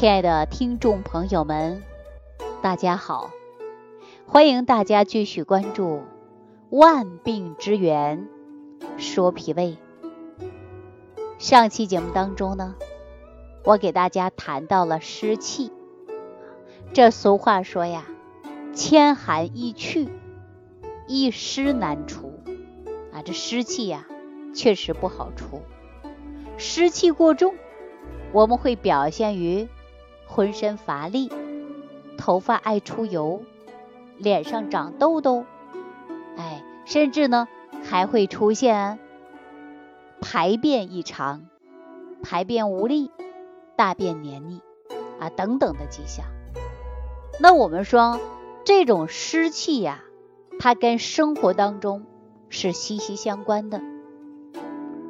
亲爱的听众朋友们，大家好，欢迎大家继续关注《万病之源说脾胃》。上期节目当中呢，我给大家谈到了湿气。这俗话说呀，千寒易去，一湿难除啊。这湿气呀，确实不好除。湿气过重，我们会表现于。浑身乏力，头发爱出油，脸上长痘痘，哎，甚至呢还会出现排便异常、排便无力、大便黏腻啊等等的迹象。那我们说这种湿气呀，它跟生活当中是息息相关的。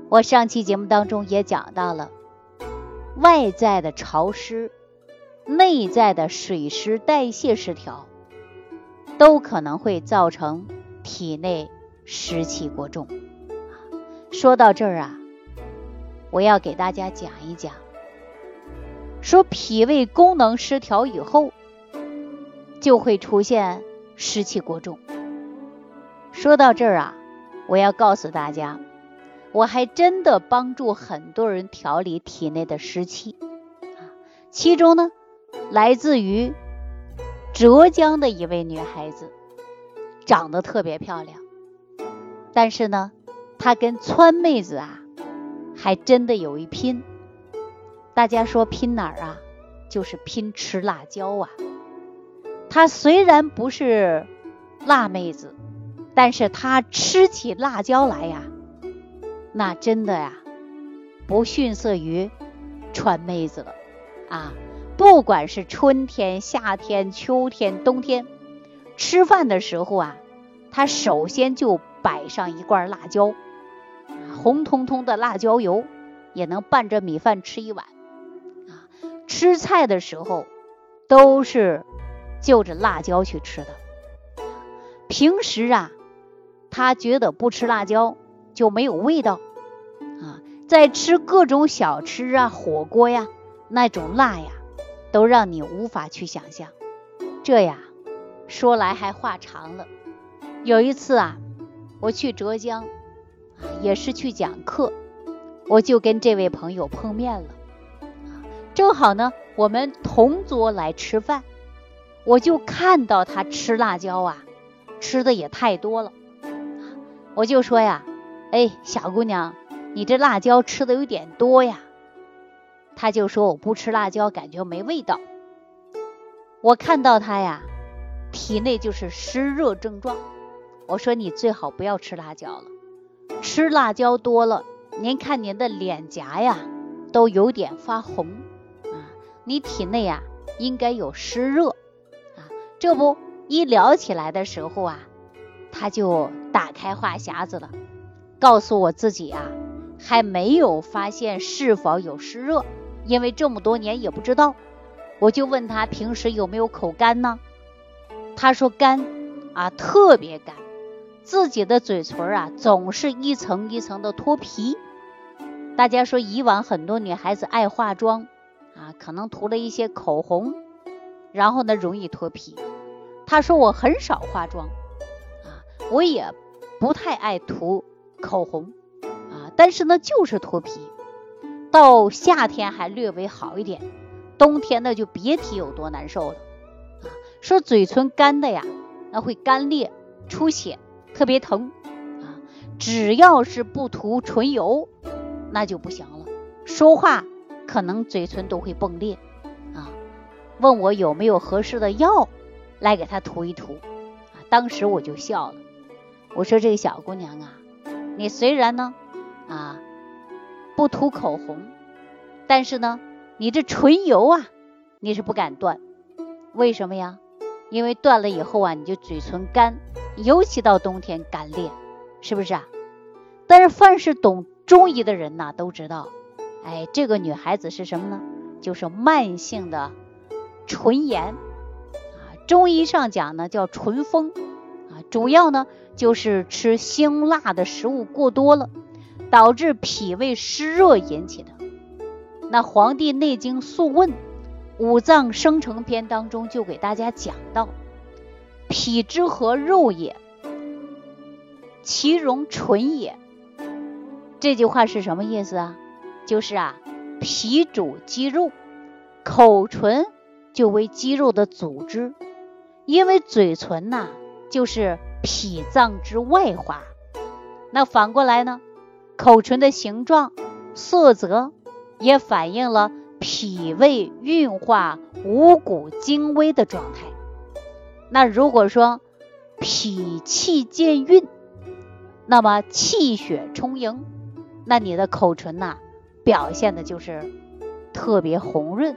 我上期节目当中也讲到了外在的潮湿。内在的水湿代谢失调，都可能会造成体内湿气过重。说到这儿啊，我要给大家讲一讲，说脾胃功能失调以后，就会出现湿气过重。说到这儿啊，我要告诉大家，我还真的帮助很多人调理体内的湿气，其中呢。来自于浙江的一位女孩子，长得特别漂亮，但是呢，她跟川妹子啊，还真的有一拼。大家说拼哪儿啊？就是拼吃辣椒啊。她虽然不是辣妹子，但是她吃起辣椒来呀，那真的呀，不逊色于川妹子了啊。不管是春天、夏天、秋天、冬天，吃饭的时候啊，他首先就摆上一罐辣椒，红彤彤的辣椒油，也能拌着米饭吃一碗。啊，吃菜的时候都是就着辣椒去吃的。平时啊，他觉得不吃辣椒就没有味道。啊，在吃各种小吃啊、火锅呀，那种辣呀。都让你无法去想象，这呀，说来还话长了。有一次啊，我去浙江，也是去讲课，我就跟这位朋友碰面了。正好呢，我们同桌来吃饭，我就看到他吃辣椒啊，吃的也太多了。我就说呀，哎，小姑娘，你这辣椒吃的有点多呀。他就说我不吃辣椒，感觉没味道。我看到他呀，体内就是湿热症状。我说你最好不要吃辣椒了，吃辣椒多了，您看您的脸颊呀都有点发红啊，你体内呀应该有湿热啊。这不一聊起来的时候啊，他就打开话匣子了，告诉我自己啊还没有发现是否有湿热。因为这么多年也不知道，我就问他平时有没有口干呢？他说干啊，特别干，自己的嘴唇啊总是一层一层的脱皮。大家说以往很多女孩子爱化妆啊，可能涂了一些口红，然后呢容易脱皮。他说我很少化妆啊，我也不太爱涂口红啊，但是呢就是脱皮。到夏天还略微好一点，冬天那就别提有多难受了。啊，说嘴唇干的呀，那会干裂、出血，特别疼。啊，只要是不涂唇油，那就不行了。说话可能嘴唇都会崩裂。啊，问我有没有合适的药来给他涂一涂。啊，当时我就笑了，我说这个小姑娘啊，你虽然呢，啊。不涂口红，但是呢，你这唇油啊，你是不敢断，为什么呀？因为断了以后啊，你就嘴唇干，尤其到冬天干裂，是不是啊？但是凡是懂中医的人呐，都知道，哎，这个女孩子是什么呢？就是慢性的唇炎啊。中医上讲呢，叫唇风啊，主要呢就是吃辛辣的食物过多了。导致脾胃湿热引起的。那《黄帝内经素问》五脏生成篇当中就给大家讲到，脾之和肉也，其容纯也。这句话是什么意思啊？就是啊，脾主肌肉，口唇就为肌肉的组织，因为嘴唇呐就是脾脏之外化。那反过来呢，口唇的形状、色泽也反映了脾胃运化五谷精微的状态。那如果说脾气健运，那么气血充盈。那你的口唇呐，表现的就是特别红润。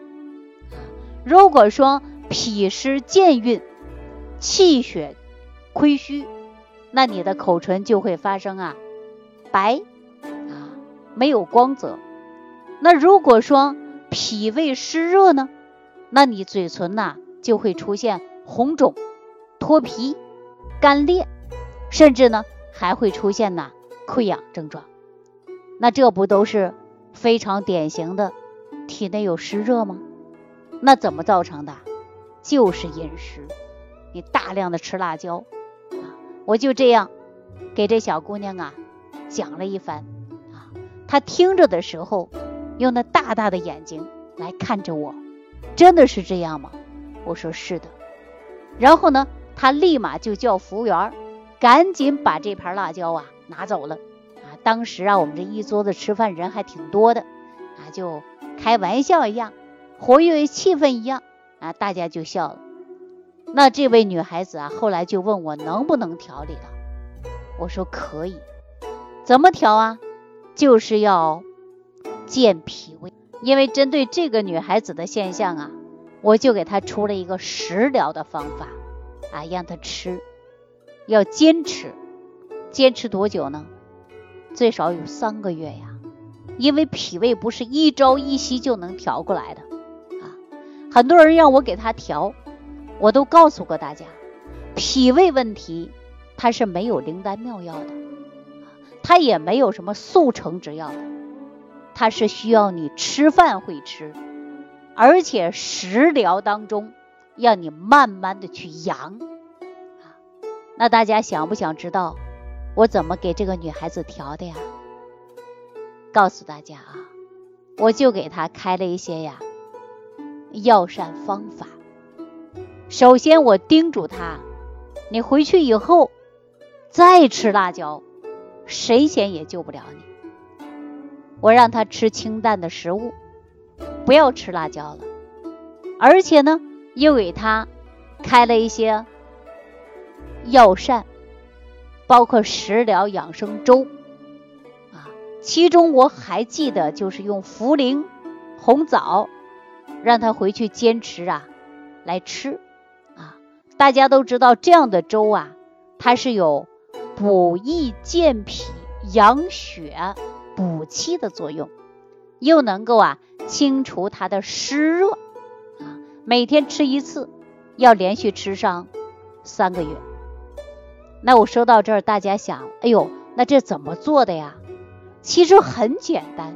如果说脾湿健运，气血亏虚，那你的口唇就会发生啊白没有光泽。那如果说脾胃湿热呢，那你嘴唇呐就会出现红肿、脱皮、干裂，甚至呢还会出现呐溃疡症状。那这不都是非常典型的体内有湿热吗？那怎么造成的？就是饮食，你大量的吃辣椒啊！我就这样给这小姑娘啊讲了一番他，听着的时候用那大大的眼睛来看着我，真的是这样吗？我说是的。然后呢，他立马就叫服务员赶紧把这盘辣椒啊拿走了。啊当时啊，我们这一桌子吃饭人还挺多的，啊，就开玩笑一样，活跃气氛一样，啊，大家就笑了。那这位女孩子啊，后来就问我能不能调理了，我说可以，怎么调啊？就是要健脾胃。因为针对这个女孩子的现象啊，我就给她出了一个食疗的方法，啊，让她吃，要坚持，坚持多久呢？最少有三个月呀，因为脾胃不是一朝一夕就能调过来的啊。很多人让我给他调，我都告诉过大家，脾胃问题它是没有灵丹妙药的，它也没有什么速成之药的，它是需要你吃饭会吃，而且食疗当中要你慢慢的去养。那大家想不想知道？我怎么给这个女孩子调的呀？告诉大家啊，我就给她开了一些呀药膳方法。首先，我叮嘱她，你回去以后再吃辣椒，神仙也救不了你。我让他吃清淡的食物，不要吃辣椒了。而且呢，又给他开了一些药膳。包括食疗养生粥啊，其中我还记得就是用茯苓、红枣，让他回去坚持啊来吃啊。大家都知道这样的粥啊，它是有补益健脾、养血、补气的作用，又能够啊清除它的湿热啊。每天吃一次，要连续吃上三个月。那我说到这儿，大家想，哎呦，那这怎么做的呀？其实很简单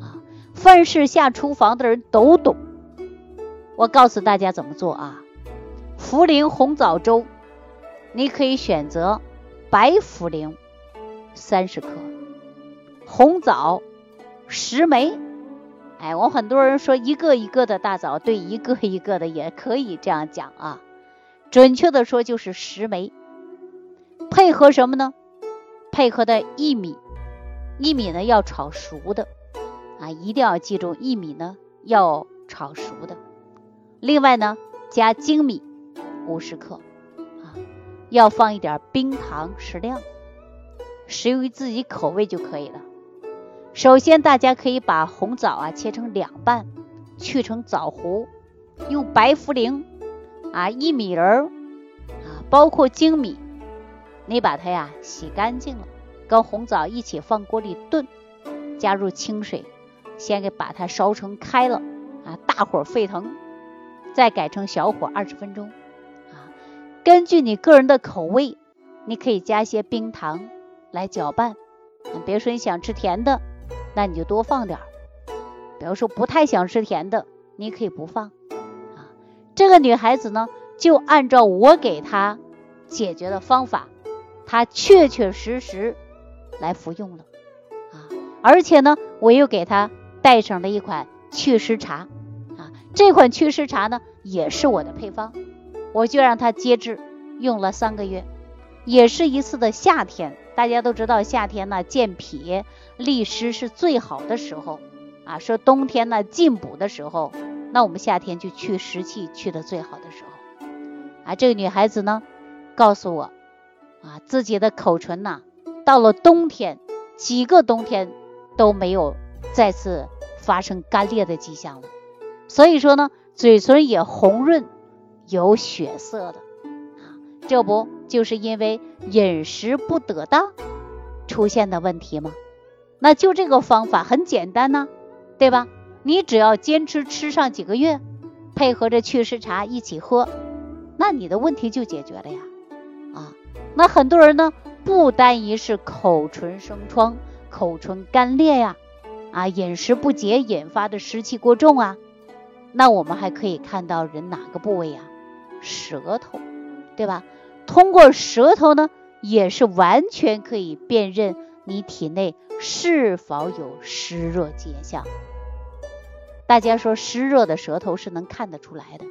啊，凡是下厨房的人都懂。我告诉大家怎么做啊？茯苓红枣粥，你可以选择白茯苓三十克，红枣十枚。哎，我很多人说一个一个的大枣，对，一个一个的也可以这样讲啊。准确的说就是十枚。配合什么呢？配合的薏米，薏米呢要炒熟的啊，一定要记住薏米呢要炒熟的。另外呢，加粳米五十克，要放一点冰糖适量，适于自己口味就可以了。首先，大家可以把红枣啊切成两半，去成枣核，用白茯苓啊、薏米仁儿啊，包括粳米。你把它呀洗干净了，跟红枣一起放锅里炖，加入清水，先给把它烧成开了啊，大火沸腾，再改成小火二十分钟。根据你个人的口味，你可以加些冰糖来搅拌。比如说你想吃甜的，那你就多放点儿；比如说不太想吃甜的，你可以不放啊这个女孩子呢，就按照我给她解决的方法，她确确实实来服用了啊！而且呢，我又给她带上了一款祛湿茶啊，这款祛湿茶呢，也是我的配方，我就让她接治，用了三个月，也是一次的夏天。大家都知道，夏天呢健脾利湿是最好的时候啊，说冬天呢进补的时候。那我们夏天就去湿气去的最好的时候啊，这个女孩子呢告诉我啊，自己的口唇呐，到了冬天几个冬天都没有再次发生干裂的迹象了，所以说呢，嘴唇也红润有血色的啊，这不就是因为饮食不得当出现的问题吗？那就这个方法很简单呢，对吧？你只要坚持吃上几个月，配合着祛湿茶一起喝，那你的问题就解决了呀！啊，那很多人呢，不单一是口唇生疮、口唇干裂呀，啊，饮食不节引发的湿气过重啊，那我们还可以看到人哪个部位呀？舌头，对吧？通过舌头呢，也是完全可以辨认你体内是否有湿热迹象。大家说湿热的舌头是能看得出来的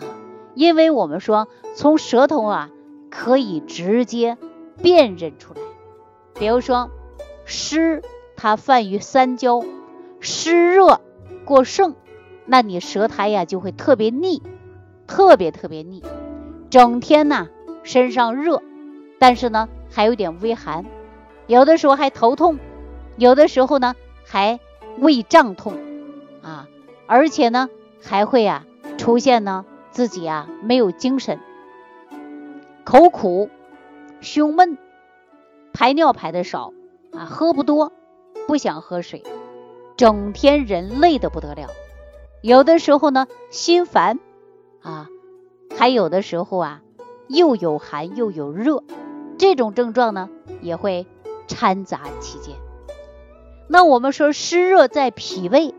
啊，因为我们说从舌头啊可以直接辨认出来。比如说湿，它泛于三焦，湿热过盛，那你舌苔呀就会特别腻，特别特别腻，整天呢身上热，但是呢还有点微寒，有的时候还头痛，有的时候呢还胃胀痛。啊，而且呢，还会啊出现呢自己啊没有精神，口苦，胸闷，排尿排的少啊，喝不多，不想喝水，整天人累的不得了，有的时候呢心烦啊，还有的时候啊又有寒又有热，这种症状呢也会掺杂其间。那我们说湿热在脾胃。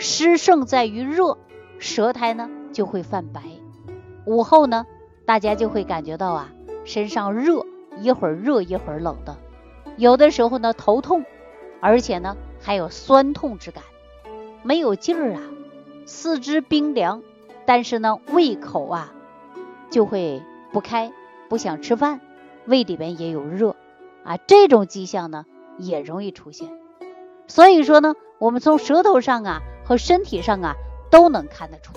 湿盛在于热，舌苔呢就会泛白。午后呢，大家就会感觉到啊，身上热，一会儿热一会儿冷的。有的时候呢头痛，而且呢还有酸痛之感，没有劲儿啊，四肢冰凉，但是呢胃口啊就会不开，不想吃饭，胃里边也有热啊，这种迹象呢也容易出现。所以说呢，我们从舌头上啊。和身体上啊都能看得出。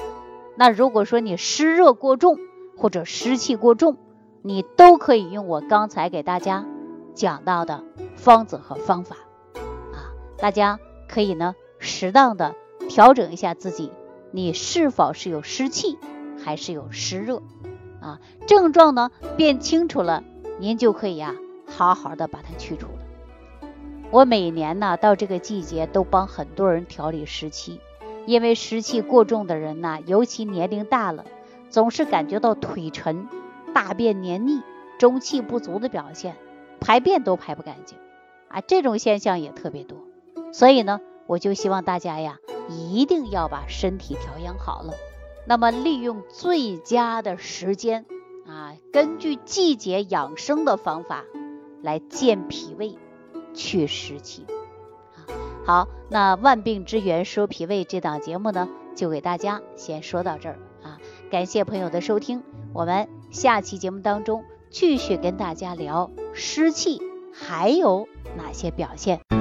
那如果说你湿热过重或者湿气过重，你都可以用我刚才给大家讲到的方子和方法啊。大家可以呢适当的调整一下自己，你是否是有湿气还是有湿热啊？症状呢变清楚了，您就可以呀好好的把它去除了。我每年呢到这个季节都帮很多人调理湿气，因为湿气过重的人呢，尤其年龄大了，总是感觉到腿沉、大便黏腻、中气不足的表现，排便都排不干净，啊，这种现象也特别多。所以呢，我就希望大家呀，一定要把身体调养好了。那么利用最佳的时间啊，根据季节养生的方法来健脾胃。去湿气，好，那万病之源说脾胃这档节目呢，就给大家先说到这儿啊，感谢朋友的收听，我们下期节目当中继续跟大家聊湿气还有哪些表现。